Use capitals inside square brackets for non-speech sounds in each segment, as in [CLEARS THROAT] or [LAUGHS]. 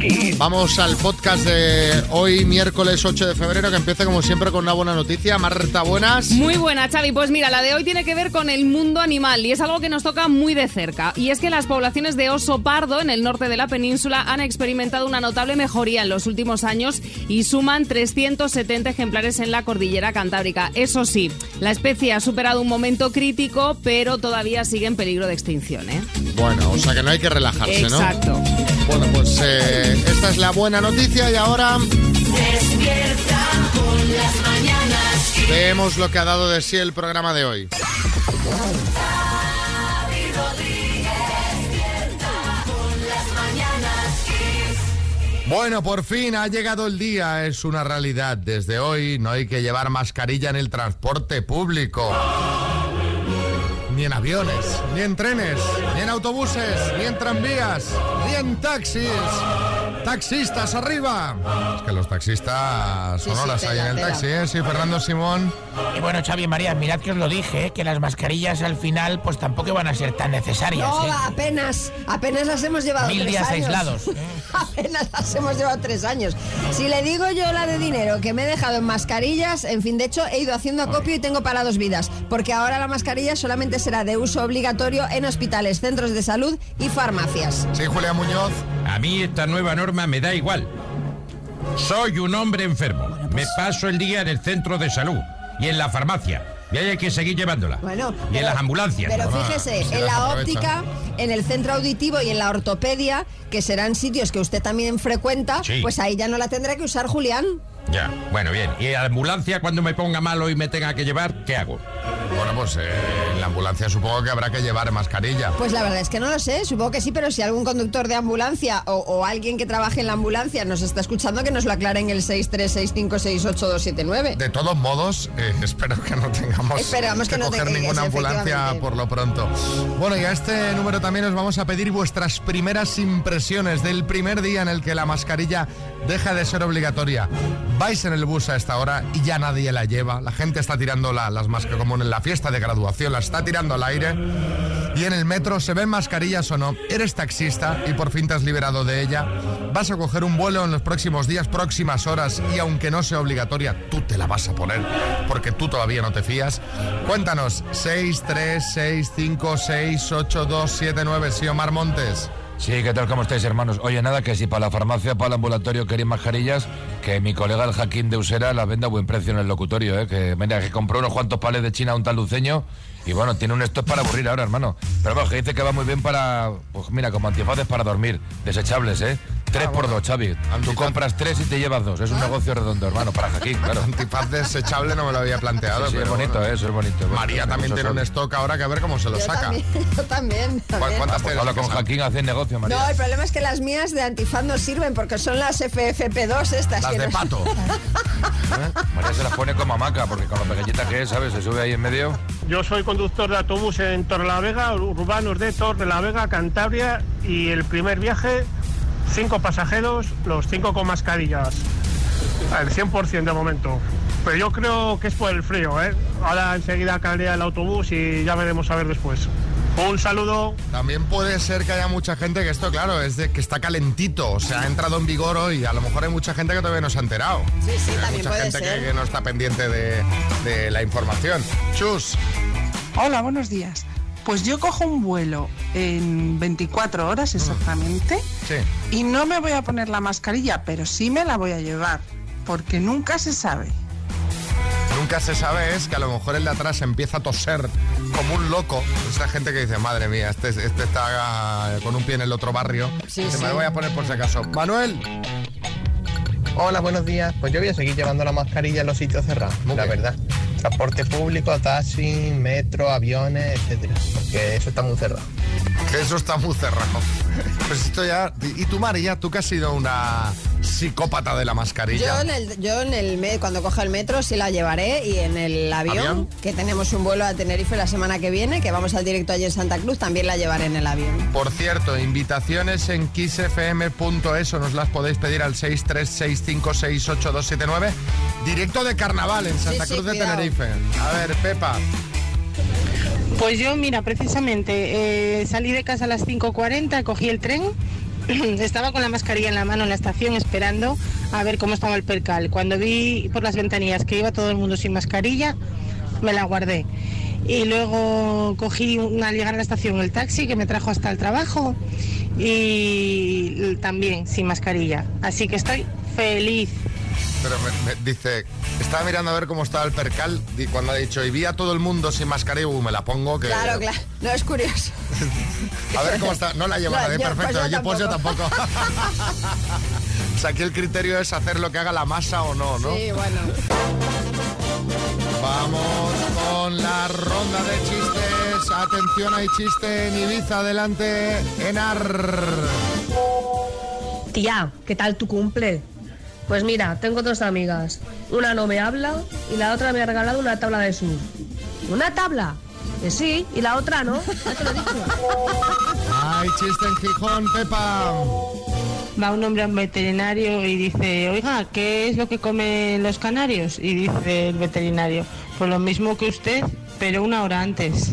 Kiss. Vamos al podcast de hoy, miércoles 8 de febrero, que empieza como siempre con una buena noticia. Marta, buenas. Muy buena, Xavi. Pues mira, la de hoy tiene que ver con el mundo animal y es algo que nos toca muy de cerca. Y es que las poblaciones de oso pardo en el norte de la península han experimentado una notable mejoría en los últimos años y suman 370 ejemplares en la cordillera cantábrica. Eso sí, la especie ha superado un momento crítico, pero todavía sigue en peligro de extinción. ¿eh? Bueno, o sea que no hay que relajarse, ¿no? Exacto. Bueno, pues eh, esta es la buena noticia y ahora Despierta con las mañanas Kiss. veamos lo que ha dado de sí el programa de hoy. Bueno, por fin ha llegado el día, es una realidad. Desde hoy no hay que llevar mascarilla en el transporte público. Ni en aviones, ni en trenes, ni en autobuses, ni en tranvías, ni en taxis. Taxistas arriba. Es que los taxistas son Sí, sí, horas ahí en el taxi, ¿eh? Sí, Fernando Simón. Y bueno, Xavi y María, mirad que os lo dije, ¿eh? que las mascarillas al final pues tampoco van a ser tan necesarias. No, ¿eh? apenas, apenas las hemos llevado Mil tres días años. aislados. ¿eh? [LAUGHS] apenas las hemos llevado tres años. Si le digo yo la de dinero que me he dejado en mascarillas, en fin, de hecho he ido haciendo acopio y tengo para dos vidas, porque ahora la mascarilla solamente será de uso obligatorio en hospitales, centros de salud y farmacias. Sí, Julia Muñoz. A mí esta nueva norma me da igual. Soy un hombre enfermo. Me paso el día en el centro de salud y en la farmacia. Y ahí hay que seguir llevándola. Bueno, y en las ambulancias. Pero fíjese, en la óptica, en el centro auditivo y en la ortopedia, que serán sitios que usted también frecuenta, Sí. pues ahí ya no la tendrá que usar Julián. Ya, bueno, bien. ¿Y la ambulancia cuando me ponga malo y me tenga que llevar, qué hago? Bueno, pues eh, en la ambulancia supongo que habrá que llevar mascarilla. Pues la verdad es que no lo sé, supongo que sí, pero si algún conductor de ambulancia o, o alguien que trabaje en la ambulancia nos está escuchando, que nos lo aclare en el 636568279. De todos modos, eh, [LAUGHS] espero que no tengamos Esperamos que no coger ninguna ambulancia por lo pronto. Bueno, y a este número también os vamos a pedir vuestras primeras impresiones del primer día en el que la mascarilla deja de ser obligatoria. Vais en el bus a esta hora y ya nadie la lleva. La gente está tirando la- las mascarillas, como en la fiesta de graduación, la está tirando al aire. Y en el metro se ven mascarillas o no. Eres taxista y por fin te has liberado de ella. Vas a coger un vuelo en los próximos días, próximas horas y aunque no sea obligatoria, tú te la vas a poner porque tú todavía no te fías. Cuéntanos, 6, 3, 6, 5, 6, 8, 2, 7, 9, sí, Omar Montes. Sí, ¿qué tal? ¿Cómo estáis, hermanos? Oye, nada, que si para la farmacia, para el ambulatorio queréis mascarillas, que mi colega el Jaquín de Usera las venda a buen precio en el locutorio, ¿eh? Que, mira, que compró unos cuantos pales de China a un tal luceño y bueno, tiene un stock para aburrir ahora, hermano. Pero bueno, que dice que va muy bien para, pues mira, como antifaces para dormir, desechables, ¿eh? Tres por dos, Xavi. Tú compras tres y te llevas dos. Es un negocio redondo, hermano, para Jaquín, [LAUGHS] claro. Antifaz desechable no me lo había planteado. Sí, sí, es bonito, bueno. ¿eh? Eso es bonito. María también tiene un stock ahora que a ver cómo se lo Yo saca. también, [LAUGHS] yo también. ¿Cu- también. ¿Cuántas Pues tienes habla con? Jaquín, hacen negocio, María. No, el problema es que las mías de antifaz no sirven porque son las FFP2 estas. Las que de no- pato. [LAUGHS] María se las pone como hamaca, porque con lo pequeñita que es, ¿sabes? Se sube ahí en medio. Yo soy conductor de autobús en Torrelavega, urbanos de Torrelavega, Cantabria, y el primer viaje, cinco pasajeros, los cinco con mascarillas, al 100% de momento. Pero yo creo que es por el frío, ¿eh? Ahora enseguida caldea el autobús y ya veremos a ver después. Un saludo. También puede ser que haya mucha gente que esto, claro, es de que está calentito, o sea, ha entrado en vigor hoy. A lo mejor hay mucha gente que todavía no se ha enterado. Sí, sí, hay también mucha puede gente que, no está pendiente de, de la información. Chus, Hola, buenos días. Pues yo cojo un vuelo en 24 horas exactamente sí. y no me voy a poner la mascarilla, pero sí me la voy a llevar, porque nunca se sabe. Nunca se sabe es que a lo mejor el de atrás empieza a toser como un loco. Esa gente que dice, madre mía, este, este está con un pie en el otro barrio. Sí, sí. Me lo voy a poner por si acaso. Manuel, Hola, buenos días. Pues yo voy a seguir llevando la mascarilla en los sitios cerrados, Muy la bien. verdad. Transporte público, taxi, metro, aviones, etcétera. Porque eso está muy cerrado. Que eso está muy cerrado. Pues esto ya... ¿Y tú, María? ¿Tú que has sido una psicópata de la mascarilla? Yo en el, yo en el me- cuando coja el metro sí la llevaré y en el avión, ¿Avión? que tenemos un vuelo a Tenerife la semana que viene, que vamos al directo allí en Santa Cruz, también la llevaré en el avión. Por cierto, invitaciones en kissfm.es o nos las podéis pedir al 636568279. Directo de carnaval en Santa Sí, sí, Cruz de cuidado. Tenerife. A ver, Pepa. Pues yo, mira, precisamente eh, salí de casa a las 5.40, cogí el tren, [CLEARS THROAT] estaba con la mascarilla en la mano en la estación esperando a ver cómo estaba el percal. Cuando vi por las ventanillas que iba todo el mundo sin mascarilla, me la guardé. Y luego cogí al llegar a la estación el taxi que me trajo hasta el trabajo y también sin mascarilla. Así que estoy feliz. Pero me, me dice, estaba mirando a ver cómo estaba el percal y cuando ha dicho, y vi a todo el mundo sin mascarilla, uh, me la pongo que... Claro, claro. No es curioso. [LAUGHS] A ver cómo está. No la lleva No, nadie, yo- perfecto. pues yo Yo, pues yo tampoco. [LAUGHS] o sea, aquí el criterio es hacer lo que haga la masa o no, ¿no? Sí, bueno. Vamos con la ronda de chistes. Atención, hay chiste en Ibiza. Adelante, Enar. Tía, ¿qué tal tu cumple? Pues mira, tengo dos amigas. Una no me habla y la otra me ha regalado una tabla de surf. ¿Una tabla? Que sí, y la otra no. Ya te lo he dicho. Hay chiste en Gijón, Pepa. Va un hombre a un veterinario y dice, oiga, ¿qué es lo que comen los canarios? Y dice el veterinario, pues lo mismo que usted, pero una hora antes.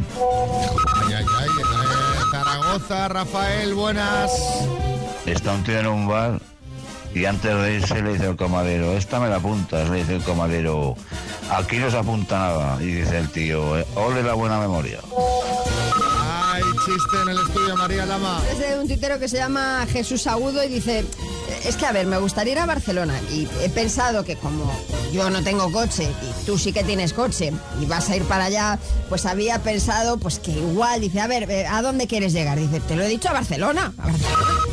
Ay, ay, ay. eh, Zaragoza, Rafael, buenas. Está un tío en un bar y antes de irse le dice el comadero, esta me la apuntas, le dice el comadero, aquí no se apunta nada. Y dice el tío, "Eh, ole la buena memoria. Hay chiste en el estudio, María Lama. Es de un tuitero que se llama Jesús Agudo y dice, es que a ver, me gustaría ir a Barcelona y he pensado que como yo no tengo coche y tú sí que tienes coche y vas a ir para allá, pues había pensado pues que igual, dice, a ver, eh, ¿a dónde quieres llegar? Dice, te lo he dicho a Barcelona. A Barcelona.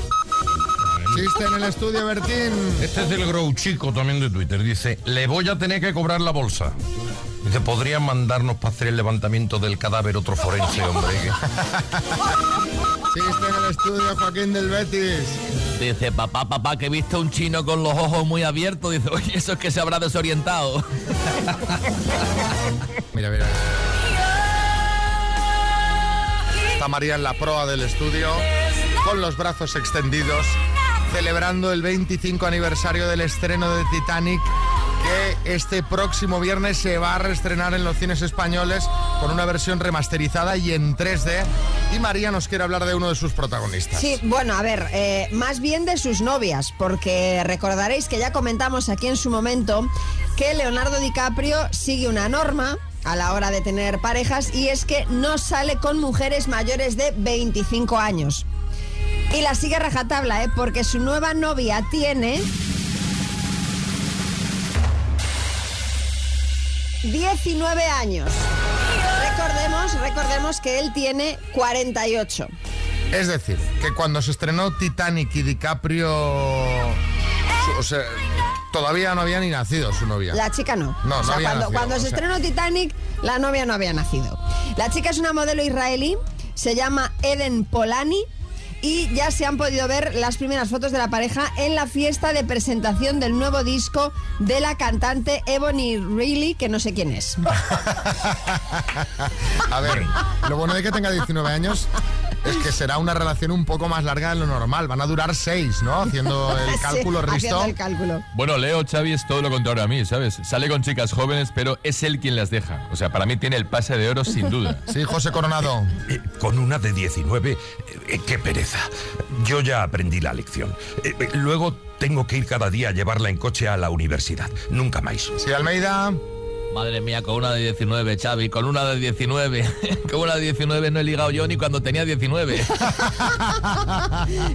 Chiste en el estudio, Bertín. Este es del Grow Chico también de Twitter. Dice, le voy a tener que cobrar la bolsa. Dice, ¿podrían mandarnos para hacer el levantamiento del cadáver otro forense, hombre? Chiste en el estudio, Joaquín del Betis. Dice, papá, papá, que he visto un chino con los ojos muy abiertos. Dice, oye, eso es que se habrá desorientado. Mira, mira. Está María en la proa del estudio, con los brazos extendidos, celebrando el 25 aniversario del estreno de Titanic, que este próximo viernes se va a reestrenar en los cines españoles con una versión remasterizada y en 3D. Y María nos quiere hablar de uno de sus protagonistas. Sí, bueno, a ver, eh, más bien de sus novias, porque recordaréis que ya comentamos aquí en su momento que Leonardo DiCaprio sigue una norma a la hora de tener parejas y es que no sale con mujeres mayores de 25 años. Y la sigue rajatabla, ¿eh? porque su nueva novia tiene 19 años. Recordemos, recordemos que él tiene 48. Es decir, que cuando se estrenó Titanic y DiCaprio... su- o sea, todavía no había ni nacido su novia. La chica no. No, O no sea, había cuando, nacido, cuando o se sea. estrenó Titanic, la novia no había nacido. La chica es una modelo israelí, se llama Eden Polani. Y ya se han podido ver las primeras fotos de la pareja en la fiesta de presentación del nuevo disco de la cantante Ebony Reilly, que no sé quién es. [LAUGHS] A ver, lo bueno de que tenga 19 años es que será una relación un poco más larga de lo normal. Van a durar 6, ¿no? Haciendo [LAUGHS] el cálculo, Sí, Risto. haciendo el cálculo. Bueno, Leo Xavi es todo lo contrario a mí, ¿sabes? Sale con chicas jóvenes, pero es él quien las deja. O sea, para mí tiene el pase de oro sin duda. [LAUGHS] Sí, José Coronado. Eh, Con una de 19, eh, qué pereza. Yo ya aprendí la lección. Eh, eh, luego tengo que ir cada día a llevarla en coche a la universidad. Nunca más. Sí, Almeida. Madre mía, con una de 19, Xavi, con una de 19. [LAUGHS] con una de 19 no he ligado yo ni cuando tenía 19.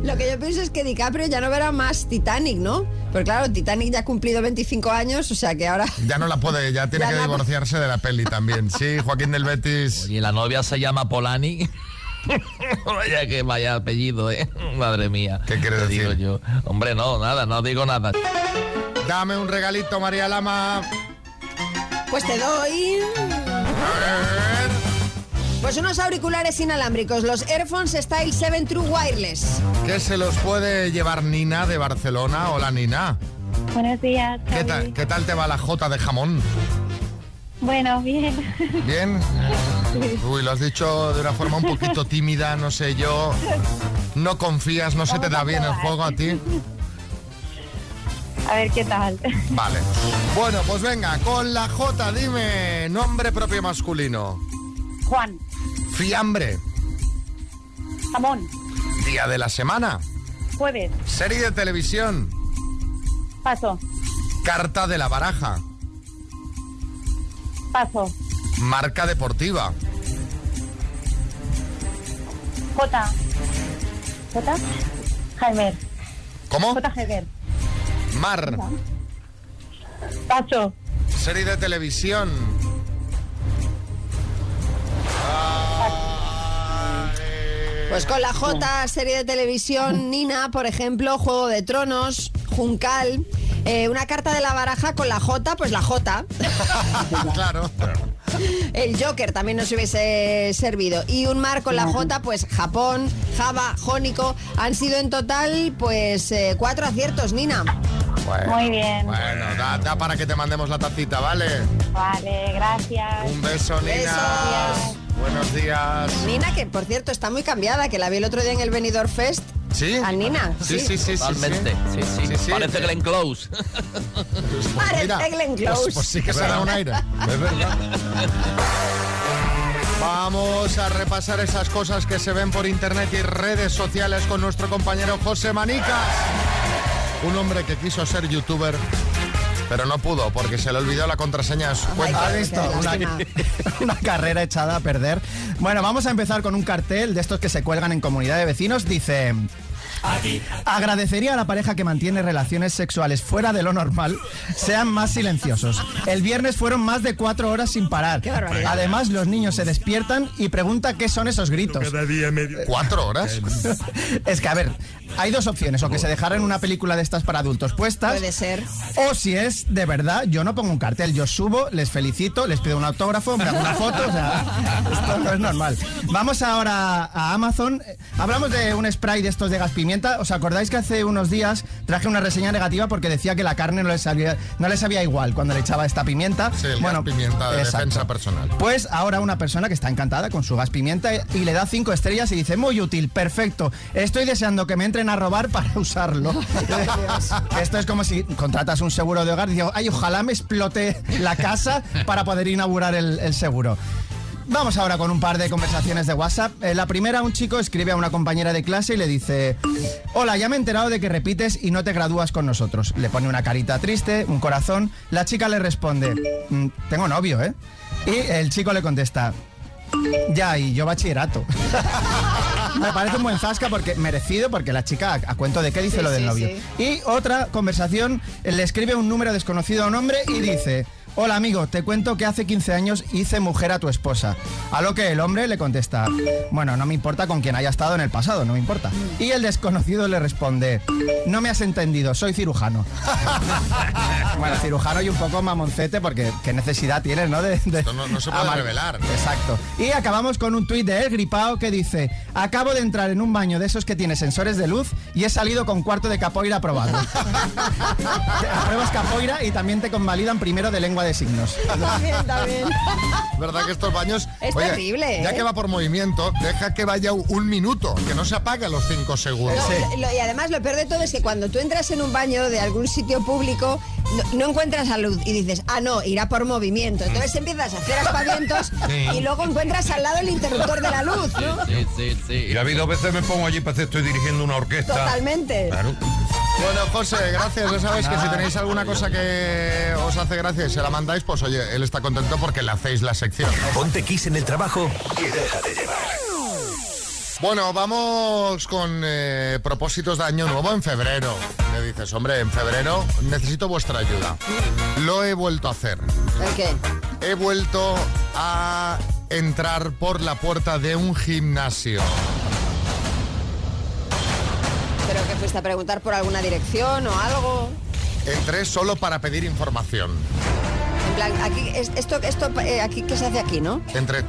Lo que yo pienso es que DiCaprio ya no verá más Titanic, ¿no? Pero claro, Titanic ya ha cumplido 25 años, o sea que ahora... Ya no la puede, ya tiene Ya que la- divorciarse de la peli también. Sí, Joaquín del Betis. Y la novia se llama Polani. [LAUGHS] vaya que vaya apellido, ¿eh? Madre mía. ¿Qué quieres Te decir? digo yo. Hombre, no, nada, no digo nada. Dame un regalito, María Lama. Pues te doy... Pues unos auriculares inalámbricos, los Airphones Style 7 True Wireless. ¿Qué se los puede llevar Nina de Barcelona? Hola, Nina. Buenos días. ¿Qué tal, ¿Qué tal te va la jota de jamón? Bueno, bien. ¿Bien? Uy, lo has dicho de una forma un poquito [LAUGHS] tímida, no sé yo. No confías, no se te da bien el juego a ti. A ver qué tal. [LAUGHS] Vale. Bueno, pues venga, con la J, dime nombre propio masculino. Juan. Fiambre. Jamón. Día de la semana. Jueves. Serie de televisión. Paso. Carta de la baraja. Paso. Marca deportiva. J. J. Jaime. ¿Cómo? J. Jaime. Mar. Paso. Serie de televisión. Pues con la J, serie de televisión, Nina, por ejemplo, Juego de Tronos, Juncal. eh, una carta de la baraja con la J, pues la J. [LAUGHS] claro. El Joker también nos hubiese servido. Y un mar con la J, pues Japón, Java, Jónico. Han sido en total, pues, eh, cuatro aciertos, Nina. Bueno, Muy bien. Bueno, da, da para que te mandemos la tacita, ¿vale? Vale, gracias. Un beso, Nina. Besos. Buenos días. Nina, que por cierto está muy cambiada, que la vi el otro día en el Benidorm Fest. ¿Sí? A Nina. Sí, sí, sí, sí. Totalmente. Sí, sí. Sí, sí, Parece Glenn Close. Pues [LAUGHS] Parece mira, Glenn pues- Close. Pues, sí que se da un aire. Es verdad. Vamos a repasar esas cosas que se ven por internet y redes sociales con nuestro compañero José Manicas. Un hombre que quiso ser youtuber, pero no pudo porque se le olvidó la contraseña de su cuenta. ¿Has visto? Una, [LAUGHS] una carrera echada a perder. Bueno, vamos a empezar con un cartel de estos que se cuelgan en comunidad de vecinos. Dice... Agradecería a la pareja que mantiene relaciones sexuales fuera de lo normal sean más silenciosos. El viernes fueron más de cuatro horas sin parar. barbaridad. Además, los niños se despiertan y preguntan qué son esos gritos. ¿Cuatro horas? [LAUGHS] Es que, a ver, hay dos opciones. O que se dejaran una película de estas para adultos puestas. Puede ser. O si es de verdad, yo no pongo un cartel. Yo subo, les felicito, les pido un autógrafo, me hago una foto. O sea, [LAUGHS] esto no es normal. Vamos ahora a Amazon. Hablamos de un spray de estos de gas pimienta. ¿Os acordáis que hace unos días traje una reseña negativa porque decía que la carne no les sabía, no les sabía igual cuando le echaba esta pimienta? Sí, el gas pimienta de exacto. defensa personal. Pues ahora una persona que está encantada con su gas pimienta y le da cinco estrellas y dice, muy útil, perfecto. Estoy deseando que me entren a robar para [LAUGHS] usarlo. [LAUGHS] [LAUGHS] Esto es como si contratas un seguro de hogar y digo, ay, ojalá me explote la casa para poder inaugurar el, el seguro. Vamos ahora con un par de conversaciones de WhatsApp. Eh, la primera, un chico escribe a una compañera de clase y le dice, hola, ya me he enterado de que repites y no te gradúas con nosotros. Le pone una carita triste, un corazón. La chica le responde, "Mm, tengo novio, ¿eh? Y el chico le contesta, ya, y yo bachillerato. [LAUGHS] Me parece un buen zasca porque merecido, porque la chica, a, a cuento de qué dice Sí, lo del sí, novio. sí. Y otra conversación, le escribe un número desconocido a un hombre y dice, hola amigo, te cuento que hace 15 años hice mujer a tu esposa. A lo que el hombre le contesta, bueno, no me importa con quien haya estado en el pasado, no me importa. Y el desconocido le responde, no me has entendido, soy cirujano. [LAUGHS] bueno, cirujano y un poco mamoncete porque qué necesidad tienes, ¿no? De, de Esto no- no se puede amar- revelar. Exacto. Y acabamos con un tuit de El Gripao que dice, acabo de entrar en un baño de esos que tiene sensores de luz y he salido con cuarto de capoeira aprobado. [LAUGHS] [LAUGHS] Apruebas capoeira y también te convalidan primero de lengua de signos. [LAUGHS] También, también. [LAUGHS] ¿Verdad que estos baños... Es terrible, Ya ¿eh? que va por movimiento, deja que vaya un minuto, que no se apague a los cinco segundos. No, lo- y además lo peor de todo es que cuando tú entras en un baño de algún sitio público, no, no encuentras a luz y dices, ah, no, irá por movimiento. Entonces empiezas a hacer aspavientos [LAUGHS] Sí. y luego encuentras al lado el interruptor de la luz, ¿no? Sí, sí, sí. Y a mí dos veces me pongo allí para que estoy dirigiendo una orquesta. Totalmente. Claro. Bueno, José, gracias. Ya sabéis que si tenéis alguna cosa que os hace gracia y se la mandáis, pues oye, él está contento porque le hacéis la sección. Ponte Kiss en el trabajo y déjate llevar. Bueno, vamos con eh, propósitos de año nuevo en febrero. Me dices, hombre, en febrero necesito vuestra ayuda. Lo he vuelto a hacer. ¿El qué? He vuelto a entrar por la puerta de un gimnasio. Que fuiste a preguntar por alguna dirección o algo. Entré solo para pedir información. En plan, aquí, es- esto, esto, eh, aquí, ¿qué se hace aquí, no? Entré.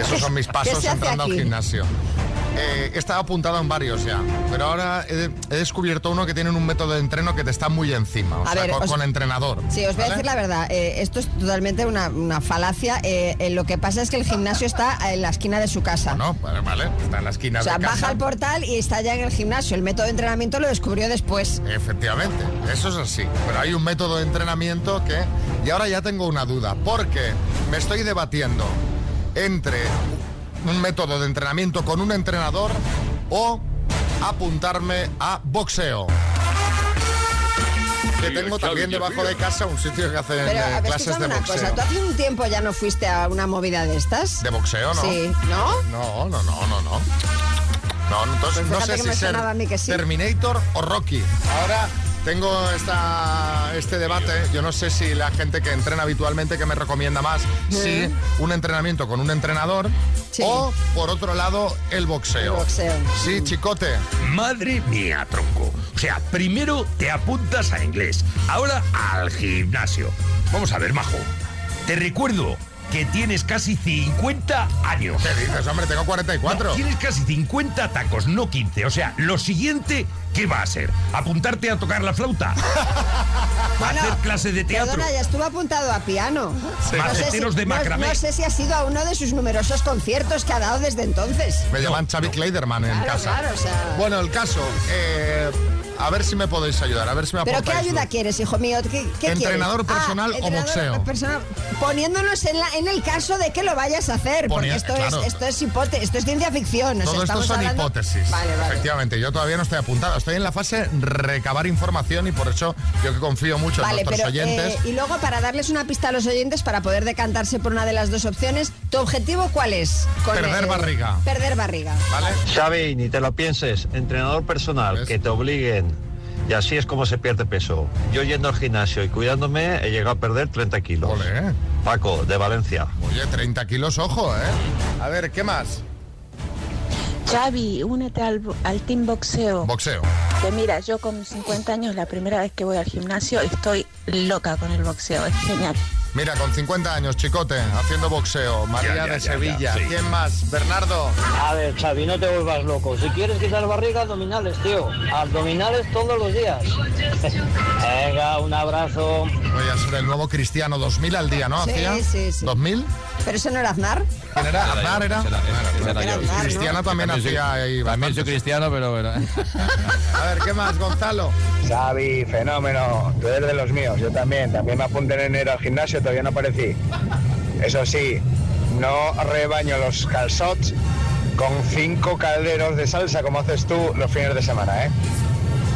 Esos son mis ¿Qué pasos entrando al gimnasio. Eh, estaba apuntado en varios ya, pero ahora he, he descubierto uno que tiene un método de entreno que te está muy encima, o A sea, ver, con, os- con entrenador. Sí, os voy a decir la verdad. eh, esto es totalmente una, una falacia. eh, eh, lo que pasa es que el gimnasio está en la esquina de su casa. No, vale, vale, está en la esquina o sea, de casa. baja al portal y está ya en el gimnasio. El método de entrenamiento lo descubrió después. Efectivamente, eso es así. Pero hay un método de entrenamiento que... Y ahora ya tengo una duda, porque me estoy debatiendo entre un método de entrenamiento con un entrenador o apuntarme a boxeo. Que tengo también debajo de casa un sitio que hace ver, clases de una boxeo. cosa. ¿Tú hace un tiempo ya no fuiste a una movida de estas? De boxeo, ¿no? Sí, ¿no? No, no, no, no, no. No, entonces Pues no sé si ser sonaba a mí que sí. Terminator o Rocky. Ahora tengo esta, este debate. Yo no sé si la gente que entrena habitualmente que me recomienda más, si un entrenamiento con un entrenador o, por otro lado, el boxeo. El boxeo. Sí, chicote. Madre mía, tronco. O sea, primero te apuntas a inglés, ahora al gimnasio. Vamos a ver, majo. Te recuerdo que tienes casi 50 años. ¿Qué dices, hombre? Tengo 44. No, tienes casi 50 tacos, no 15. O sea, lo siguiente, ¿qué va a ser? ¿Apuntarte a tocar la flauta? [LAUGHS] ¿Hacer clase de teatro? Perdona, ya estuvo apuntado a piano. Sí. No sé, si, Maceteros de no- macramé. no sé si ha sido a uno de sus numerosos conciertos que ha dado desde entonces. Me llaman Xavi Kleiderman en Claro, casa. claro, o sea- Bueno, el caso, eh, a ver si me podéis ayudar, a ver si me ¿Pero qué ayuda luz. quieres, hijo mío? ¿Qué, qué ¿Entrenador quieres? personal o entrenador boxeo? personal. Poniéndonos en, la- en el caso de que lo vayas a hacer, porque esto, claro. es, esto, es hipote- esto es ciencia ficción. o sea, Todo esto son hablando- hipótesis. Vale, vale. Efectivamente, yo todavía no estoy apuntado. Estoy en la fase recabar información y por eso yo que confío mucho Vale, en nuestros pero oyentes. eh, y luego para darles una pista a los oyentes para poder decantarse por una de las dos opciones, ¿tu objetivo cuál es? Perder barriga. Perder barriga. ¿Vale? Xavi, ni te lo pienses, entrenador personal, que te obliguen. Y así es como se pierde peso. Yo yendo al gimnasio y cuidándome he llegado a perder 30 kilos. Paco, de Valencia. Oye, 30 kilos, ojo, ¿eh? A ver, ¿qué más? Xavi, únete al, al Team Boxeo. Boxeo. Que mira, yo con mis 50 años, la primera vez que voy al gimnasio, estoy loca con el boxeo. Es genial. Mira, con 50 años, chicote, haciendo boxeo. María Ya, ya, de ya, Sevilla. ya, sí. ¿Quién más? Bernardo. A ver, Xavi, no te vuelvas loco. Si quieres quitar barriga, abdominales, tío. Abdominales todos los días. [LAUGHS] Venga, un abrazo. Voy a ser el nuevo cristiano 2000 al día, ¿no? Sí, ¿Hacía? sí, sí. ¿2000? ¿Pero eso no era Aznar? ¿Quién era? ¿Aznar era? Era. Cristiano también hacía ahí También soy cristiano, pero bueno. [LAUGHS] A ver, ¿qué más, Gonzalo? Xavi, fenómeno. Tú eres de los míos, yo también. También me apunté en enero al gimnasio, todavía no aparecí. Eso sí, no rebaño los calzots con cinco calderos de salsa como haces tú los fines de semana, ¿eh?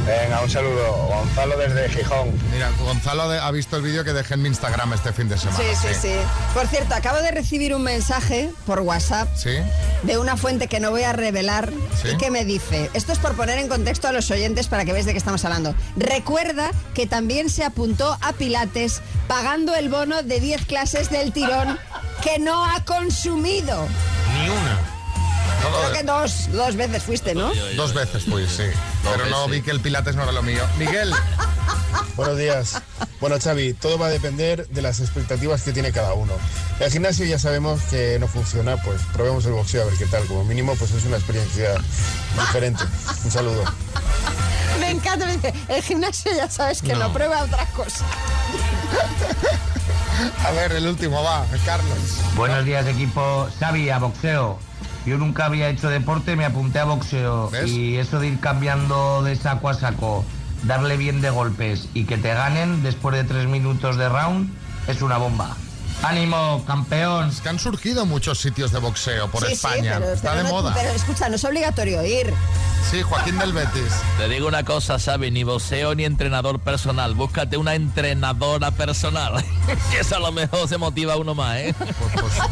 Venga, un saludo. Gonzalo desde Gijón. Mira, Gonzalo de- ha visto el vídeo que dejé en mi Instagram este fin de semana. Sí, sí, sí. Por cierto, acabo de recibir un mensaje por WhatsApp ¿Sí? de una fuente que no voy a revelar ¿Sí? y que me dice, esto es por poner en contexto a los oyentes para que veáis de qué estamos hablando. Recuerda que también se apuntó a Pilates pagando el bono de 10 clases del tirón que no ha consumido. Creo que dos, dos veces fuiste, ¿no? Dos veces fui, sí. Pero no vi que el Pilates no era lo mío. Miguel. [LAUGHS] Buenos días. Bueno, Xavi, todo va a depender de las expectativas que tiene cada uno. El gimnasio ya sabemos que no funciona, pues probemos el boxeo a ver qué tal. Como mínimo, pues es una experiencia diferente. Un saludo. Me encanta, me dice, el gimnasio ya sabes que no, prueba otra cosa. A ver, el último va, Carlos. Buenos días equipo, Xavi, a boxeo. Yo nunca había hecho deporte, me apunté a boxeo y eso de ir cambiando de saco a saco, darle bien de golpes y que te ganen después de tres minutos de round es una bomba. ¡Ánimo, campeón! Es que han surgido muchos sitios de boxeo por Sí, sí, España. pero- Está pero de no- moda. Pero escucha, no es obligatorio ir. Sí, Joaquín del Betis. Te digo una cosa, Xavi, ni boxeo ni entrenador personal. Búscate una entrenadora personal. [LAUGHS] que eso a lo mejor se motiva uno más, ¿eh?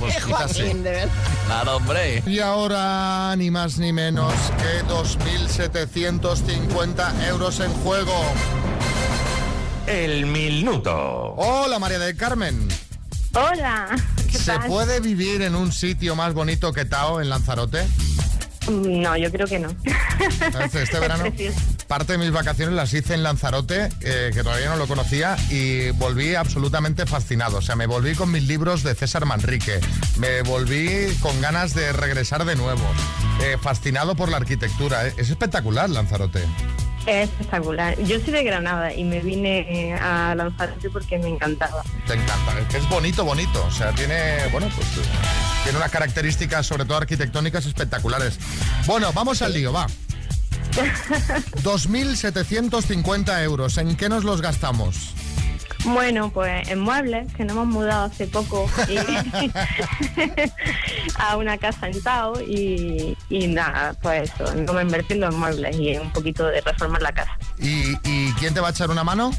Pues [LAUGHS] sí. Verdad. Claro, hombre. Y ahora, ni más ni menos que 2.750 euros en juego. El minuto. Hola, María del Carmen. Hola. ¿qué ¿Se tal? puede vivir en un sitio más bonito que Tao, en Lanzarote? No, yo creo que no. ¿Sabes? Este verano [LAUGHS] parte de mis vacaciones las hice en Lanzarote, eh, que todavía no lo conocía, y volví absolutamente fascinado. O sea, me volví con mis libros de César Manrique, me volví con ganas de regresar de nuevo, eh, fascinado por la arquitectura. Es espectacular Lanzarote. Es espectacular. Yo soy de Granada y me vine eh, a Lanzarote porque me encantaba. Te encanta, es que es bonito, bonito. O sea, tiene, bueno, pues tiene unas características, sobre todo arquitectónicas, espectaculares. Bueno, vamos al lío, va. [LAUGHS] 2.750 euros. ¿En qué nos los gastamos? Bueno, pues en muebles, que nos hemos mudado hace poco y- [LAUGHS] a una casa en Tao y, y nada, pues eso, como invertir los muebles y un poquito de reformar la casa. ¿Y, y quién te va a echar una mano?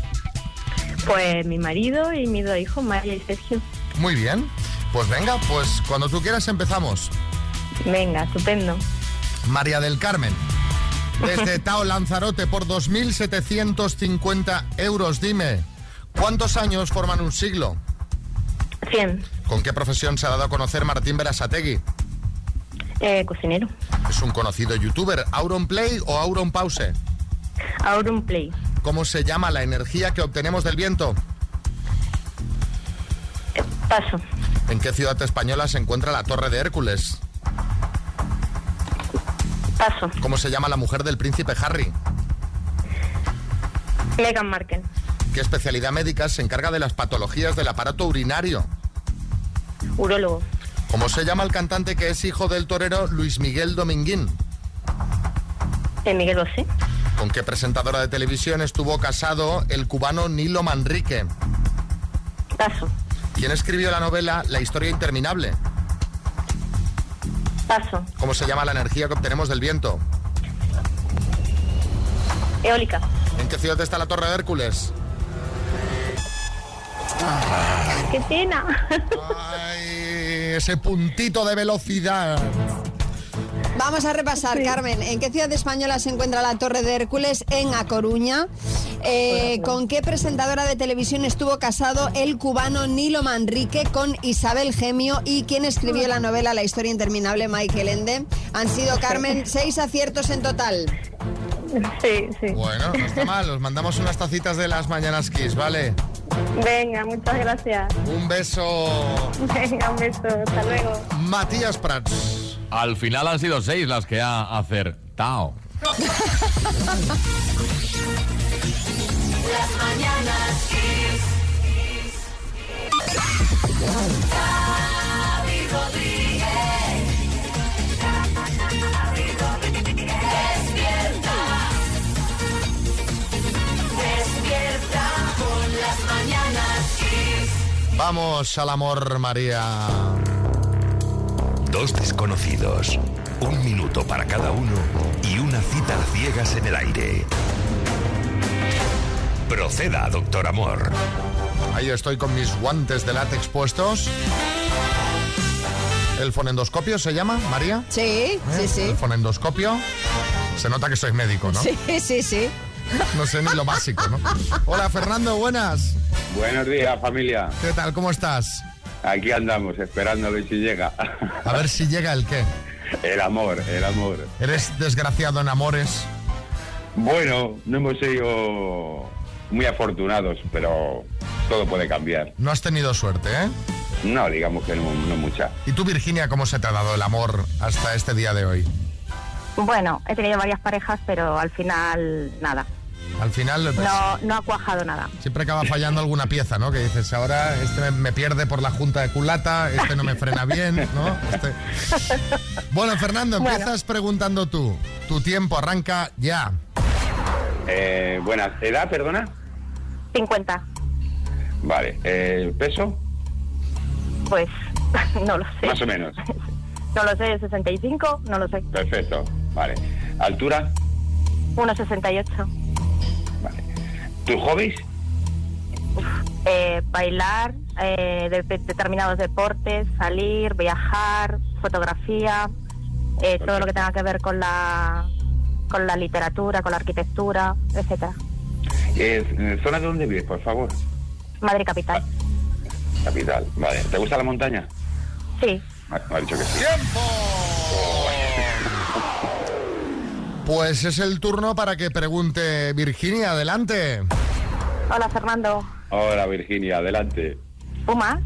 Pues mi marido y mis dos hijos, María y Sergio. Muy bien. Pues venga, pues cuando tú quieras empezamos. Venga, estupendo. María del Carmen. Desde [LAUGHS] Tao Lanzarote por 2.750 euros. Dime, ¿cuántos años forman un siglo? 100. ¿Con qué profesión se ha dado a conocer Martín Berasategui? Eh, cocinero. Es un conocido youtuber. ¿Auron Play o Auron Pause? Auron Play. ¿Cómo se llama la energía que obtenemos del viento? Paso. ¿En qué ciudad española se encuentra la Torre de Hércules? Paso. ¿Cómo se llama la mujer del príncipe Harry? Meghan Markle. ¿Qué especialidad médica se encarga de las patologías del aparato urinario? Urólogo. ¿Cómo se llama el cantante que es hijo del torero Luis Miguel Dominguín? Eh, Miguel Bosé. ¿Con qué presentadora de televisión estuvo casado el cubano Nilo Manrique? Paso. ¿Quién escribió la novela La historia interminable? Paso. ¿Cómo se llama la energía que obtenemos del viento? Eólica. ¿En qué ciudad está la Torre de Hércules? ¡Qué pena! Ay, ese puntito de velocidad. Vamos a repasar, Carmen. ¿En qué ciudad española se encuentra la Torre de Hércules? En A Coruña. Eh, ¿Con qué presentadora de televisión estuvo casado el cubano Nilo Manrique con Isabel Gemio? ¿Y quién escribió la novela La historia interminable, Michael Ende? Han sido, Carmen, seis aciertos en total. Sí, sí. Bueno, no está mal. Os mandamos unas tacitas de las mañanas Kiss, ¿vale? Venga, muchas gracias. Un beso. Venga, un beso. Hasta luego. Matías Prats. Al final han sido seis las que ha acertado. Las mañanas Kiss. Xavi Rodríguez. Vamos al amor, María. Dos desconocidos, un minuto para cada uno y una cita a ciegas en el aire. Proceda, doctor Amor. Ahí estoy con mis guantes de látex puestos. ¿El fonendoscopio se llama, María? Sí, sí, sí. El fonendoscopio. Se nota que soy médico, ¿no? Sí, sí, sí. No sé ni lo básico, ¿no? Hola, Fernando, buenas. Buenos días, familia. ¿Qué tal? ¿Cómo estás? Aquí andamos, esperando a ver si llega. A ver si llega el qué. El amor, el amor. ¿Eres desgraciado en amores? Bueno, no hemos sido muy afortunados, pero todo puede cambiar. No has tenido suerte, ¿eh? No, digamos que no, no mucha. ¿Y tú, Virginia, cómo se te ha dado el amor hasta este día de hoy? Bueno, he tenido varias parejas, pero al final nada. Al final pues, No, no ha cuajado nada. siempre acaba fallando alguna pieza, ¿no? Que dices, ahora este me, me pierde por la junta de culata, este no me frena bien, ¿no? Este- Bueno, Fernando, Bueno. empiezas preguntando tú. Tu tiempo arranca ya. Eh, buenas, ¿edad, perdona? 50. Vale, eh, ¿peso? Pues [LAUGHS] no lo sé. Más o menos. No lo sé, 65, no lo sé. Perfecto, vale. ¿Altura? 1,68. ¿Tus hobbies? Eh, bailar, eh, de- de- determinados deportes, salir, viajar, fotografía, eh, todo lo que tenga que ver con la con la literatura, con la arquitectura, etcétera. Eh, ¿Zona de dónde vives, por favor? Madrid capital. Capital, vale. ¿Te gusta la montaña? Sí. Me ha dicho que sí. Pues es el turno para que pregunte Virginia, adelante. Hola Fernando. Hola, Virginia, adelante. ¿Pumas?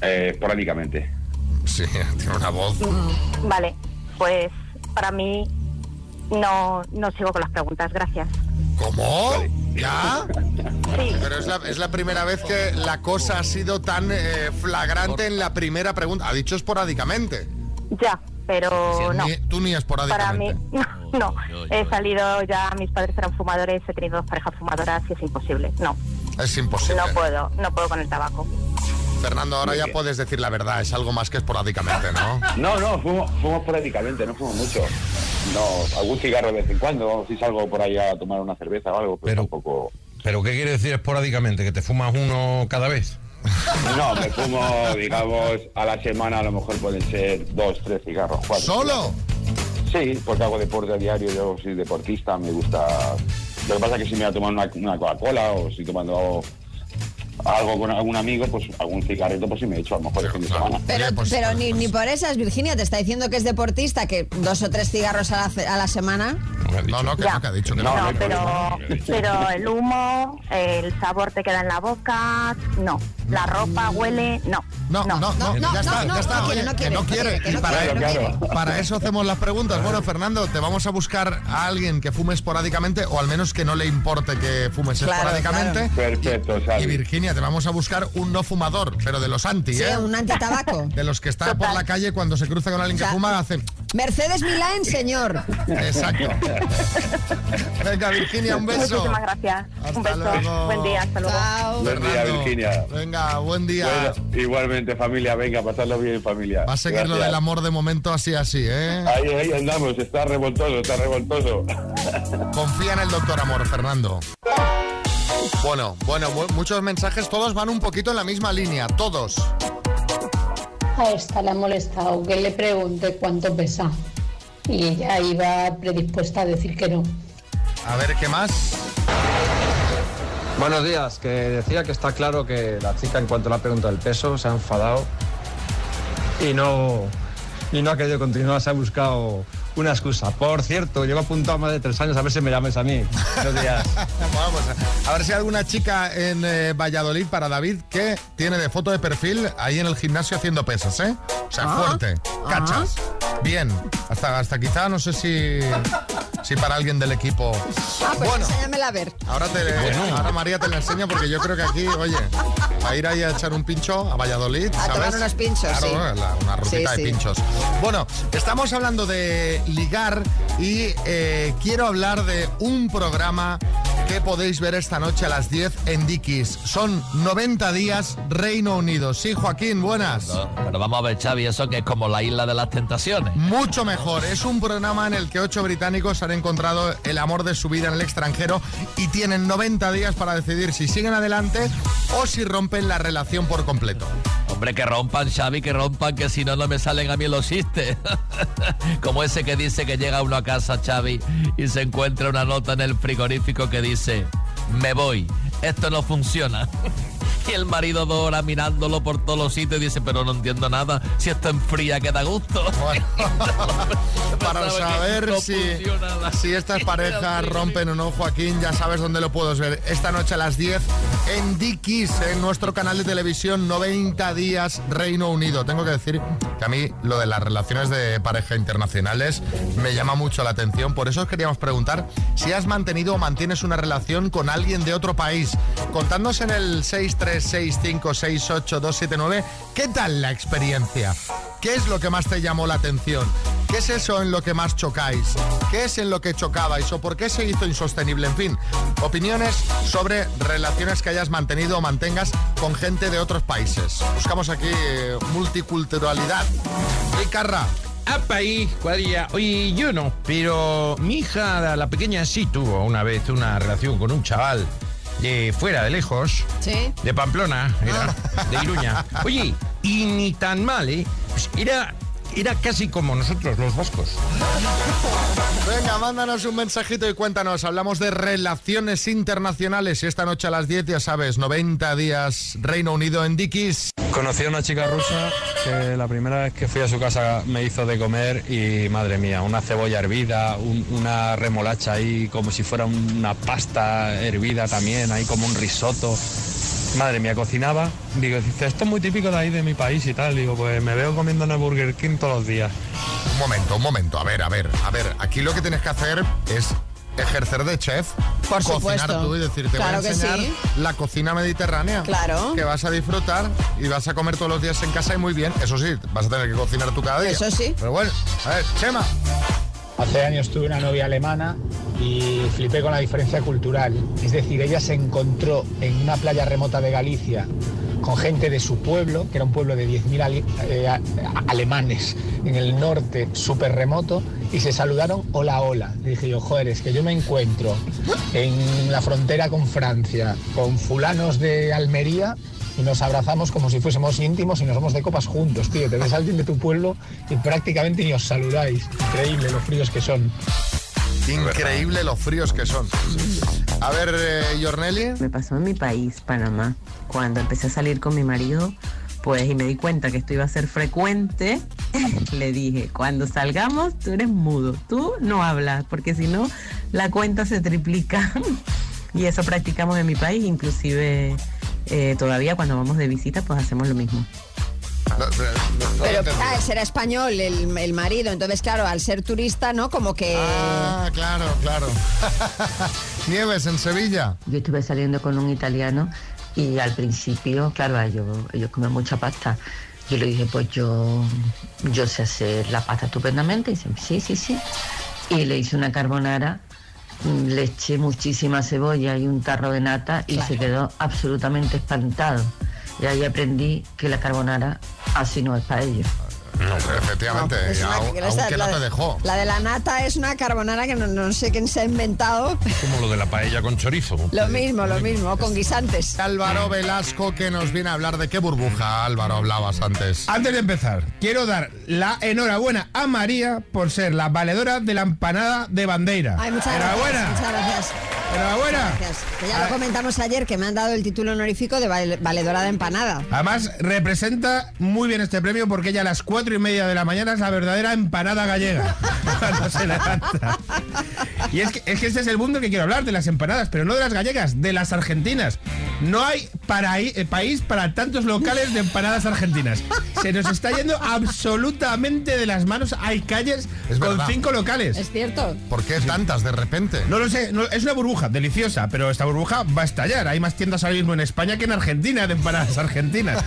Eh, esporádicamente. Sí, [LAUGHS] tiene una voz. Vale, pues para mí no, no sigo con las preguntas, gracias. ¿Cómo? ¿Ya? Pero es la, es la primera vez que la cosa ha sido tan eh, flagrante en la primera pregunta. Ha dicho esporádicamente. Ya, pero no. Ni- tú ni Para esporádicamente. mí, [LAUGHS] no, no. He salido ya, mis padres eran fumadores, he tenido dos parejas fumadoras y es imposible. No. Es imposible. No puedo, no puedo con el tabaco. Fernando, ahora ya puedes decir la verdad, es algo más que esporádicamente, ¿no? [LAUGHS] No, no, fumo, fumo esporádicamente, no fumo mucho. No, algún cigarro de vez en cuando, si salgo por ahí a tomar una cerveza o algo, pero, tampoco... ¿Pero qué quiere decir esporádicamente? ¿Que te fumas uno cada vez? No, me fumo, digamos, a la semana a lo mejor pueden ser dos, tres cigarros, cuatro. ¿Solo? Sí, porque hago deporte a diario, yo soy deportista, me gusta... Lo que pasa es que si me voy a tomar una, una Coca-Cola o estoy tomando algo, con algún amigo, pues algún cigarrito pues sí me he hecho a lo mejor el fin de semana. Pero, pues, pero ni, ni por esas, Virginia, te está diciendo que es deportista, que dos o tres cigarros a la, ce- a la semana. No, no, que Ya. no, que ha dicho que No, no. hay pero, pero el humo, el sabor te queda en la boca, no. La ropa huele, no. No, no, no, No, no, ya está, no, ya está. no Oye, no que quiere, no no quiere. Y no para, no eso hacemos las preguntas. Bueno, Fernando, te vamos a buscar a alguien que fume esporádicamente o al menos que no le importe que fumes Claro, esporádicamente. Perfecto, Y Xavi. Virginia, te vamos a buscar un no fumador, pero de los anti, Sí, ¿eh? un antitabaco. [LAUGHS] De los que está por la calle cuando se cruza con alguien que O sea, fuma, hace... Mercedes Milán, señor. Exacto. [LAUGHS] Venga, Virginia, un beso. Muchísimas gracias. Hasta un beso. luego. Buen día, hasta luego. Chao. Buen día. Virginia. Venga, buen día. Bueno, igualmente, familia, venga, pasarlo bien, familia. Va a seguir lo Gracias. del amor de momento así, así, ¿eh? Ahí, ahí andamos, está revoltoso, está revoltoso. Confía en el doctor amor, Fernando. Bueno, bueno, mu- muchos mensajes, todos van un poquito en la misma línea, todos. A esta le ha molestado que le pregunte cuánto pesa. Y ella iba predispuesta a decir que no. A ver, ¿qué más? Buenos días, que decía que está claro que la chica en cuanto le ha preguntado el peso se ha enfadado y no, y no ha querido continuar, se ha buscado una excusa. Por cierto, llevo apuntado más de tres años a ver si me llames a mí. Buenos días. [LAUGHS] Vamos, a ver si hay alguna chica en eh, Valladolid para David que tiene de foto de perfil ahí en el gimnasio haciendo pesas, ¿eh? O sea, Ah, fuerte, cachas. Bien, hasta, hasta quizá no sé si, si para alguien del equipo. Ah, pues Bueno. enséñamela a ver. Ahora, te, ahora María te la enseña porque yo creo que aquí, oye, a ir ahí a echar un pincho a Valladolid, A ¿sabes? tomar unos pinchos, Claro, sí. la- una rutita Sí, de pinchos. Bueno, estamos hablando de ligar y eh, quiero hablar de un programa que podéis ver esta noche a las 10 en Dickies. Son 90 días Reino Unido. Sí, Joaquín, buenas. No, pero vamos a ver, Xavi, eso que es como la isla de las tentaciones. Mucho mejor. Es un programa en el que ocho británicos han encontrado el amor de su vida en el extranjero y tienen 90 días para decidir si siguen adelante o si rompen la relación por completo. Hombre, que rompan, Xavi, que rompan, que si no, no me salen a mí los chistes. [LAUGHS] Como ese que dice que llega uno a casa, Xavi, y se encuentra una nota en el frigorífico que dice, me voy, esto no funciona. [LAUGHS] Y el marido dos horas mirándolo por todos los sitios y dice, pero no entiendo nada, si esto enfría que da gusto. [LAUGHS] Para Pensaba que saber no si, si estas parejas rompen o no, Joaquín, ya sabes dónde lo puedes ver. Esta noche a las 10 en Dickies, en nuestro canal de televisión 90 días Reino Unido. Tengo que decir que a mí lo de las relaciones de pareja internacionales me llama mucho la atención. Por eso os queríamos preguntar si has mantenido o mantienes una relación con alguien de otro país. Contadnos en el 636568279 qué tal la experiencia. ¿Qué es lo que más te llamó la atención? ¿Qué es eso en lo que más chocáis? ¿Qué es en lo que chocabais o por qué se hizo insostenible? En fin, opiniones sobre relaciones que hayas mantenido o mantengas con gente de otros países. Buscamos aquí eh, multiculturalidad. Ricarra. ¡Apa ahí, cuadrilla! Oye, yo no, pero mi hija, la, la pequeña, sí tuvo una vez una relación con un chaval de fuera, de lejos. Sí. De Pamplona, era, de Iruña. [LAUGHS] Oye, y ni tan mal, ¿eh? Pues era, era casi como nosotros, los vascos. Venga, mándanos un mensajito y cuéntanos. Hablamos de relaciones internacionales y esta noche a las 10, ya sabes, 90 días Reino Unido en Dickies. Conocí a una chica rusa que la primera vez que fui a su casa me hizo de comer y madre mía, una cebolla hervida, un- una remolacha ahí como si fuera una pasta hervida también, ahí como un risotto. Madre mía, cocinaba. Digo, dice, esto es muy típico de ahí de mi país y tal. Digo, pues me veo comiendo en el Burger King todos los días. Un momento, un momento. A ver, a ver, a ver. Aquí lo que tienes que hacer es ejercer de chef. Por cocinar supuesto. tú y decir, te Claro voy a que enseñar sí. la cocina mediterránea. Claro. Que vas a disfrutar y vas a comer todos los días en casa y muy bien. Eso sí, vas a tener que cocinar tú cada día. Eso sí. Pero bueno, a ver, Chema. Hace años tuve una novia alemana y flipé con la diferencia cultural. Es decir, ella se encontró en una playa remota de Galicia con gente de su pueblo, que era un pueblo de 10.000 ale- eh, alemanes en el norte, súper remoto, y se saludaron hola, hola. Dije yo, joder, es que yo me encuentro en la frontera con Francia, con fulanos de Almería, y nos abrazamos como si fuésemos íntimos y nos vamos de copas juntos, tío. Te ves a alguien de tu pueblo y prácticamente ni os saludáis. Increíble los fríos que son. Increíble los fríos que son. A ver, eh. Me pasó en mi país, Panamá, cuando empecé a salir con mi marido, pues y me di cuenta que esto iba a ser frecuente, [LAUGHS] le dije, cuando salgamos tú eres mudo, tú no hablas, porque si no la cuenta se triplica. [LAUGHS] y eso practicamos en mi país, inclusive eh, todavía cuando vamos de visita pues hacemos lo mismo. Pero ah, será español el, el marido, entonces claro, al ser turista, ¿no? Como que... Ah, claro, claro. [LAUGHS] Nieves en Sevilla. Yo estuve saliendo con un italiano y al principio, claro, ellos, ellos comen mucha pasta. Yo le dije, pues yo, yo sé hacer la pasta estupendamente. Y dice, sí, sí, sí. Y le hice una carbonara, le eché muchísima cebolla y un tarro de nata y se quedó absolutamente espantado. Y ahí aprendí que la carbonara así no es para ellos. No, efectivamente, Es una- aun- que esa- aunque no la- te dejó. La de la nata es una carbonara que no, no sé quién se ha inventado. Como lo de la paella con chorizo. Lo mismo, lo mismo, con guisantes. Álvaro Velasco que nos viene a hablar de qué burbuja, Álvaro, hablabas antes. Antes de empezar, quiero dar la enhorabuena a María por ser la valedora de la empanada de bandera. Ay, muchas enhorabuena. gracias. Muchas gracias. Enhorabuena. Gracias. Que ya lo comentamos ayer, que me han dado el título honorífico de val- valedora de empanada. Además, representa muy bien este premio porque ella a las y media de la mañana es la verdadera empanada gallega. [LAUGHS] Y es que, es que este es el mundo que quiero hablar, de las empanadas, pero no de las gallegas, de las argentinas. No hay eh, país para tantos locales de empanadas argentinas. Se nos está yendo absolutamente de las manos. Hay calles Es con verdad. cinco locales. Es cierto. ¿Por qué tantas de repente? No lo sé, no- es una burbuja deliciosa, pero esta burbuja va a estallar. Hay más tiendas ahora mismo en España que en Argentina de empanadas argentinas.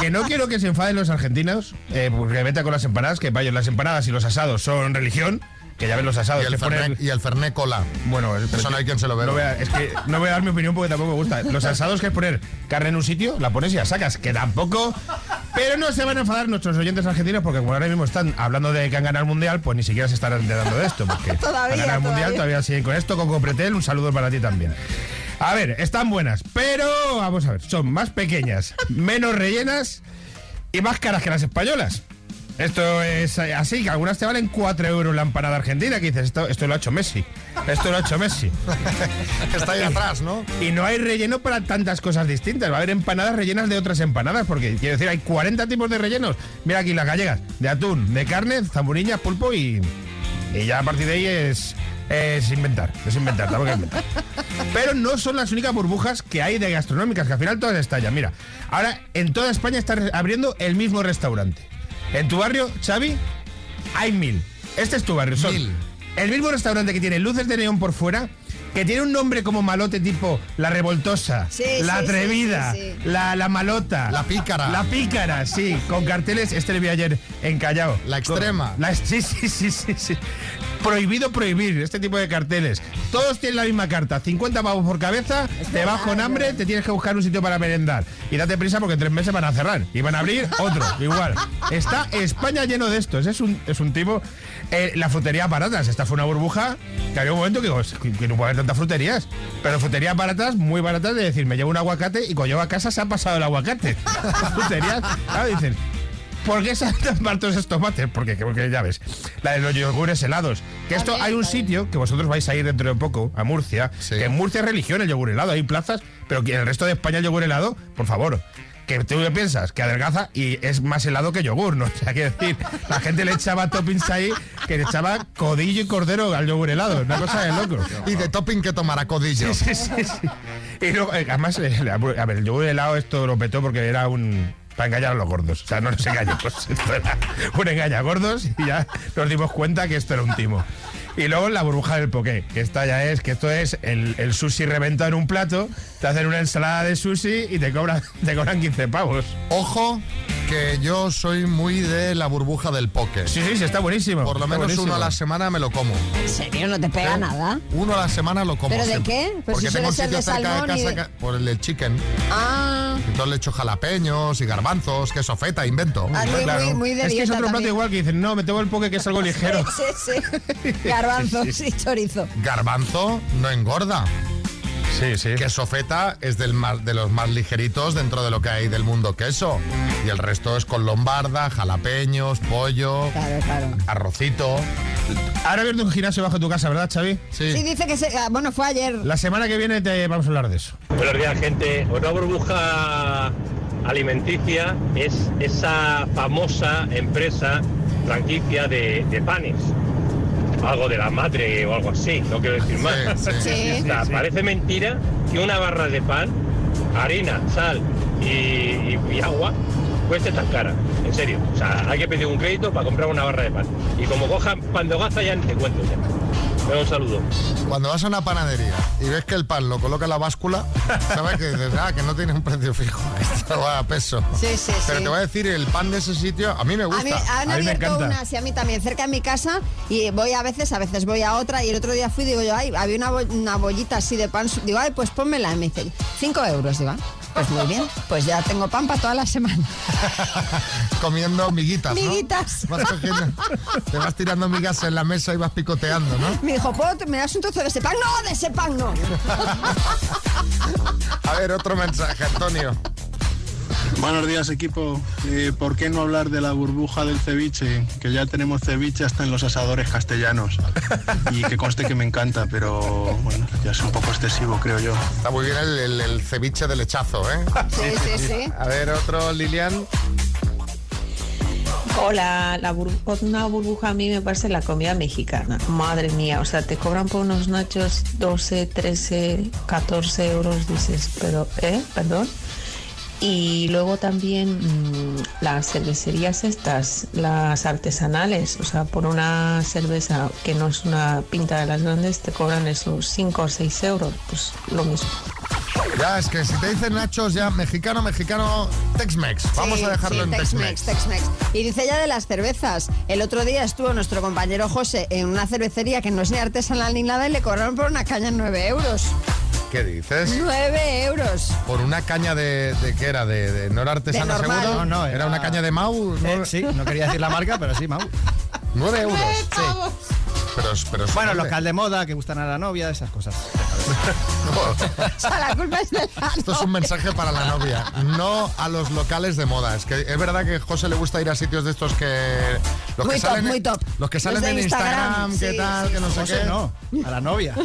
que no quiero que se enfaden los argentinos, eh, porque vete con las empanadas, que vayan las empanadas y los asados son religión. Que ya ven los asados. Y el Fernet, y el Fernet cola. Bueno, Eso no hay quien se lo vea. no voy a- es que no voy a dar mi opinión porque tampoco me gusta. Los asados que es poner carne en un sitio, la pones y la sacas, que tampoco. Pero no se van a enfadar nuestros oyentes argentinos porque como ahora mismo están hablando de que han ganado el mundial, pues ni siquiera se están enterando de esto. Porque Todavía, [LAUGHS] han ganado el mundial, todavía. todavía siguen con esto. Coco Pretel, un saludo para ti también. A ver, están buenas, pero vamos a ver, son más pequeñas, menos rellenas y más caras que las españolas. Esto es eh, así, que algunas te valen 4 euros la empanada argentina, que dices, esto, esto lo ha hecho Messi. Esto lo ha hecho Messi. [LAUGHS] Está ahí atrás, ¿no? Y no hay relleno para tantas cosas distintas. Va a haber empanadas rellenas de otras empanadas, porque quiero decir, hay 40 tipos de rellenos. Mira aquí las gallegas, de atún, de carne, zamburiña, pulpo y, y ya a partir de ahí es, es inventar, es inventar, inventar. [LAUGHS] Pero no son las únicas burbujas que hay de gastronómicas, que al final todas estallan. Mira, ahora en toda España está abriendo el mismo restaurante. En tu barrio, Xavi, hay mil. Este es tu barrio, son el mismo restaurante que tiene luces de neón por fuera, que tiene un nombre como malote tipo La Revoltosa, Sí, La sí, sí, Atrevida, sí, sí. La, la Malota. La Pícara. La Pícara, sí, con carteles, este le vi ayer en Callao. La Extrema. La, sí, sí, sí, sí, sí. Prohibido prohibir este tipo de carteles. Todos tienen la misma carta, 50 pavos por cabeza, te vas con hambre, te tienes que buscar un sitio para merendar. Y date prisa porque en tres meses van a cerrar y van a abrir otro, [LAUGHS] igual. Está España lleno de estos, es un, es un tipo... eh, la frutería baratas, esta fue una burbuja que había un momento que, digo, "Es que- que no puede haber tantas fruterías. Pero fruterías baratas, muy baratas, de decir, me llevo un aguacate y cuando llevo a casa se ha pasado el aguacate. [LAUGHS] fruterías, claro, dicen, ¿Por qué son tan [LAUGHS] baratos estos tomates? Porque, porque ya ves, la de los yogures helados. Que esto hay un sitio que vosotros vais a ir dentro de poco, a Murcia, que en Murcia es religión el yogur helado, hay plazas, pero que en el resto de España el yogur helado, por favor. Que tú qué piensas, que adelgaza y es más helado que yogur, ¿no? [LAUGHS] O sea, quiero decir, la gente le echaba toppings ahí, que le echaba codillo y cordero al yogur helado, una cosa de loco. [LAUGHS] Y de topping que tomará codillo. Sí, sí, sí, sí. Y luego, eh, además, eh, a ver, el yogur helado esto lo petó porque era un... Para engañar a los gordos. O sea, no nos engañemos. Esto era un engaña a gordos y ya nos dimos cuenta que esto era un timo. Y luego la burbuja del poké, que esta ya es, que esto es el, el sushi reventado en un plato, te hacen una ensalada de sushi y te cobran, te cobran 15 pavos. Ojo, que yo soy muy de la burbuja del poke. Sí, sí, sí, está buenísimo. Por lo Está menos buenísimo. uno a la semana me lo como. ¿En serio? ¿No te pega ¿Eh? nada? Uno a la semana lo como. ¿Pero de siempre. qué? Pues Porque si tengo un sitio de cerca de casa de- que- por el del chicken. Ah, Entonces le echo jalapeños y garbanzos, queso feta, invento. Ah, muy- muy- muy de es que es otro plato igual que dicen, no, me tengo el poke que es algo [LAUGHS] ligero. sí, sí. [LAUGHS] Garbanzos y chorizo. Garbanzo no engorda. Sí, sí. Queso feta es del más- de los más ligeritos dentro de lo que hay del mundo queso. Y el resto es con lombarda, jalapeños, pollo, Claro, claro. arrocito. Ahora abierto un gimnasio bajo tu casa, ¿verdad, Xavi? Sí, dice que se... ah, Bueno, fue ayer. La semana que viene te vamos a hablar de eso. Buenos días, gente. Una burbuja alimenticia es esa famosa empresa franquicia de, de panes. Algo de la madre o algo así, no quiero decir más. Sí, sí, [LAUGHS] Sí. O sea, parece mentira que una barra de pan, harina, sal y, y- y agua cueste tan cara. En serio. O sea, hay que pedir un crédito para comprar una barra de pan. Y como cojan pan de hogaza ya ni te cuento ya. Un saludo. Cuando vas a una panadería y ves que el pan lo coloca en la báscula, sabes que dices, ah, que no tiene un precio fijo. [LAUGHS] Esto va a peso. Sí, sí, Pero sí. te voy a decir, el pan de ese sitio, a mí me A gusta. mí, han abierto una, sí, a mí también, cerca de mi casa, y voy a veces, a veces voy a otra, y el otro día fui, digo yo, ay, había una, bo- una bollita así de pan, digo, ay, pues pónmela, y me dice, cinco euros, digo, ah, pues muy bien, pues ya tengo pan para toda la semana. [LAUGHS] Comiendo miguitas, ¿no? Miguitas. Vas cogiendo- te vas tirando migas en la mesa y vas picoteando, ¿no? Me dijo, ¿puedo, ¿me das un trozo de ese pan? No, de ese pan no. [LAUGHS] A ver, otro mensaje, Antonio. Buenos días equipo. Eh, ¿Por qué no hablar de la burbuja del ceviche? Que ya tenemos ceviche hasta en los asadores castellanos. Y que conste que me encanta, pero bueno, ya es un poco excesivo creo yo. Está muy bien el, el- el ceviche de lechazo, ¿eh? Sí, sí, sí. A ver, otro, Lilian. Hola, la bur- una burbuja a mí me parece la comida mexicana. Madre mía, o sea, te cobran por unos nachos 12, 13, 14 euros, dices, pero, ¿eh? Perdón. Y luego también mm, las cervecerías estas, las artesanales, o sea, por una cerveza que no es una pinta de las grandes, te cobran esos 5 o 6 euros, pues lo mismo. Ya, es que si te dicen nachos ya mexicano, mexicano, Tex-Mex. Vamos Sí, a dejarlo sí, en Tex-Mex. Tex-Mex. Y dice ya de las cervezas. El otro día estuvo nuestro compañero José en una cervecería que no es ni artesanal ni nada y le cobraron por una caña 9 euros. ¿Qué dices? 9 euros. Por una caña de, de qué era, de, de- no era artesana De seguro. No, no, era... era- una caña de Mau. Eh, sí, no quería decir la marca, pero sí, Mau. 9 euros. Sí. Pero, pero Bueno, local de moda que gustan a la novia, esas cosas. [LAUGHS] O sea, la culpa es del Esto es un mensaje para la novia, no a los locales de moda. Es que es verdad que a José le gusta ir a sitios de estos que los Muy que top, salen muy top. los que Los salen de en Instagram, Instagram, qué sí, tal, sí, que no sé José qué. no, a la novia. [LAUGHS]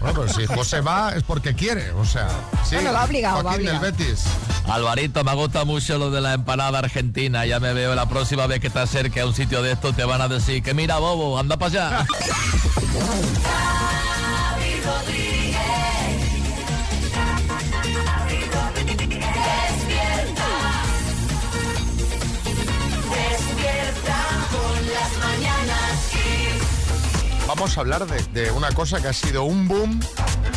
Bueno, pues si José va es porque quiere, o sea, sí. Bueno, va obligado, va Joaquín del obligado. Betis. Alvarito, me gusta mucho lo de la empanada argentina. Ya me veo la próxima vez que te acerques a un sitio de estos te van a decir que mira, bobo, anda para allá. Vamos a hablar de, de una cosa que ha sido un boom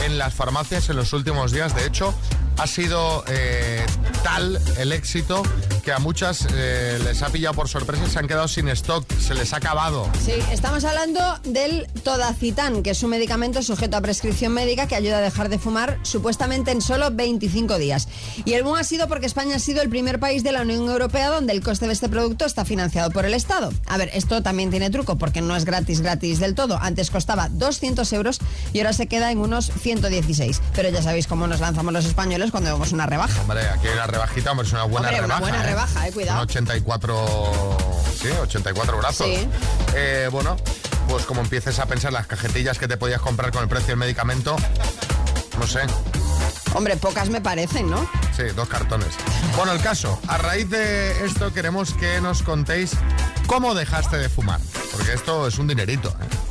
en las farmacias en los últimos días. De hecho, ha sido eh, tal el éxito que a muchas eh, les ha pillado por sorpresa y se han quedado sin stock, se les ha acabado. Sí, estamos hablando del Todacitán, que es un medicamento sujeto a prescripción médica que ayuda a dejar de fumar supuestamente en solo 25 días. Y el boom ha sido porque España ha sido el primer país de la Unión Europea donde el coste de este producto está financiado por el Estado. A ver, esto también tiene truco porque no es gratis, gratis del todo. Antes costaba 200 euros y ahora se queda en unos 116. Pero ya sabéis cómo nos lanzamos los españoles cuando vemos una rebaja. Hombre, aquí hay una rebajita, hombre, es una buena Hombre, una rebaja. ¿eh? Rebaja, eh, cuidado. Son 84, sí, 84 brazos. Sí. Eh, bueno, pues como empieces a pensar las cajetillas que te podías comprar con el precio del medicamento, no sé, Hombre, pocas me parecen, ¿no? Sí, dos cartones. Bueno, el caso, a raíz de esto queremos que nos contéis cómo dejaste de fumar. Porque esto es un dinerito. ¿eh?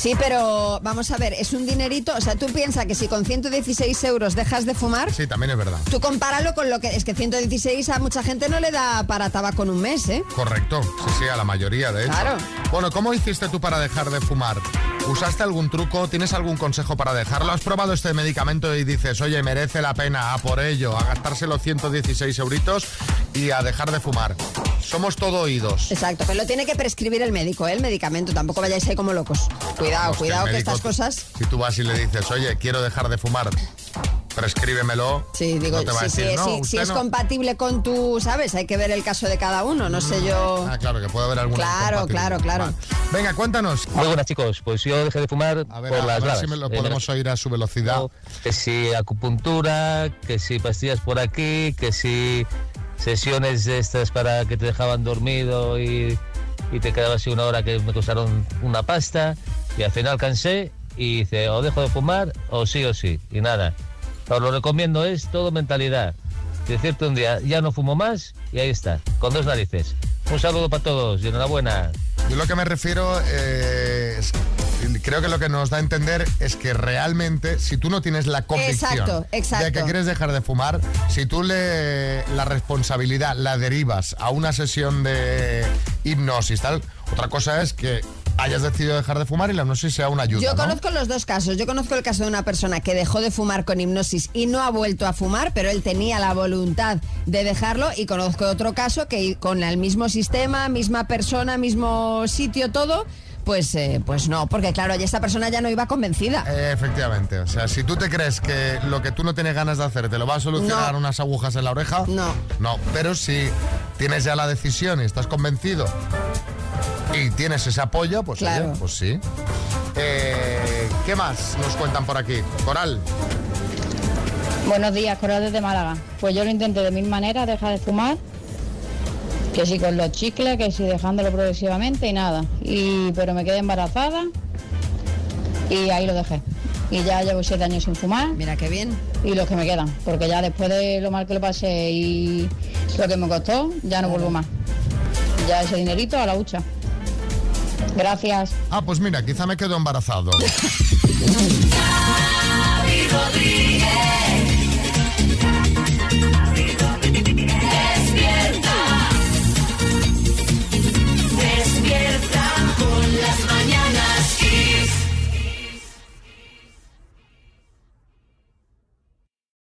Sí, pero vamos a ver, es un dinerito, o sea, tú piensas que si con 116 euros dejas de fumar, Sí, también es verdad. tú compáralo con lo que es que 116 a mucha gente no le da para tabaco en un mes, ¿eh? Correcto, sí, sí, a la mayoría, de hecho. Claro. Bueno, ¿cómo hiciste tú para dejar de fumar? ¿Usaste algún truco? ¿Tienes algún consejo para dejarlo? ¿Has probado este medicamento y dices, oye, merece la pena a por ello, a gastarse los 116 euritos y a dejar de fumar? Somos todo oídos. Exacto, pero lo tiene que prescribir el médico, ¿eh? el medicamento. Tampoco vayáis ahí como locos. Cuidado, Vamos, cuidado que estas cosas. Si tú vas y le dices, oye, quiero dejar de fumar, prescríbemelo. Sí, digo, no te va a sí, decir, sí, no, sí, si es no". compatible con tu, ¿sabes? Hay que ver el caso de cada uno, no sé yo. Ah, claro, que puede haber alguna Claro, claro, claro. Vale. Venga, cuéntanos. Muy buenas chicos, pues yo dejé de fumar A ver, por a las ver gradas. si me lo Eh, podemos oír a su velocidad. Que si acupuntura, que si pastillas por aquí, que si sesiones de estas para que te dejaban dormido y, y te quedabas así una hora que me costaron una pasta y al final cansé y dice o dejo de fumar o sí o sí y nada. Os lo recomiendo, es todo mentalidad. Decirte un día, ya no fumo más y ahí está, con dos narices. Un saludo para todos y enhorabuena. Yo lo que me refiero eh, es, creo que lo que nos da a entender es que realmente si tú no tienes la convicción Exacto, exacto. de que quieres dejar de fumar, si tú le la responsabilidad la derivas a una sesión de hipnosis tal, otra cosa es que hayas decidido dejar de fumar y la hipnosis sea una ayuda. Yo ¿no? conozco los dos casos. Yo conozco el caso de una persona que dejó de fumar con hipnosis y no ha vuelto a fumar, pero él tenía la voluntad de dejarlo. Y conozco otro caso que con el mismo sistema, misma persona, mismo sitio, todo, pues, eh, pues no, porque claro, ya esta persona ya no iba convencida. Eh, Efectivamente, o sea, si tú te crees que lo que tú no tienes ganas de hacer te lo va a solucionar No. unas agujas en la oreja, no. No, pero si tienes ya la decisión y estás convencido y tienes ese apoyo, pues, oye, Claro. pues sí. Eh, ¿Qué más nos cuentan por aquí? Coral. Buenos días, Coral desde Málaga. Pues yo lo intenté de mil maneras, dejar de fumar. Que si con los chicles, que si dejándolo progresivamente y nada. Y, pero me quedé embarazada y ahí lo dejé. Y ya llevo siete años sin fumar. Mira qué bien. Y los que me quedan. Porque ya después de lo mal que lo pasé y lo que me costó, ya no vuelvo más. Ya ese dinerito a la hucha. Gracias. Ah, pues mira, quizá me quedo embarazado. [LAUGHS]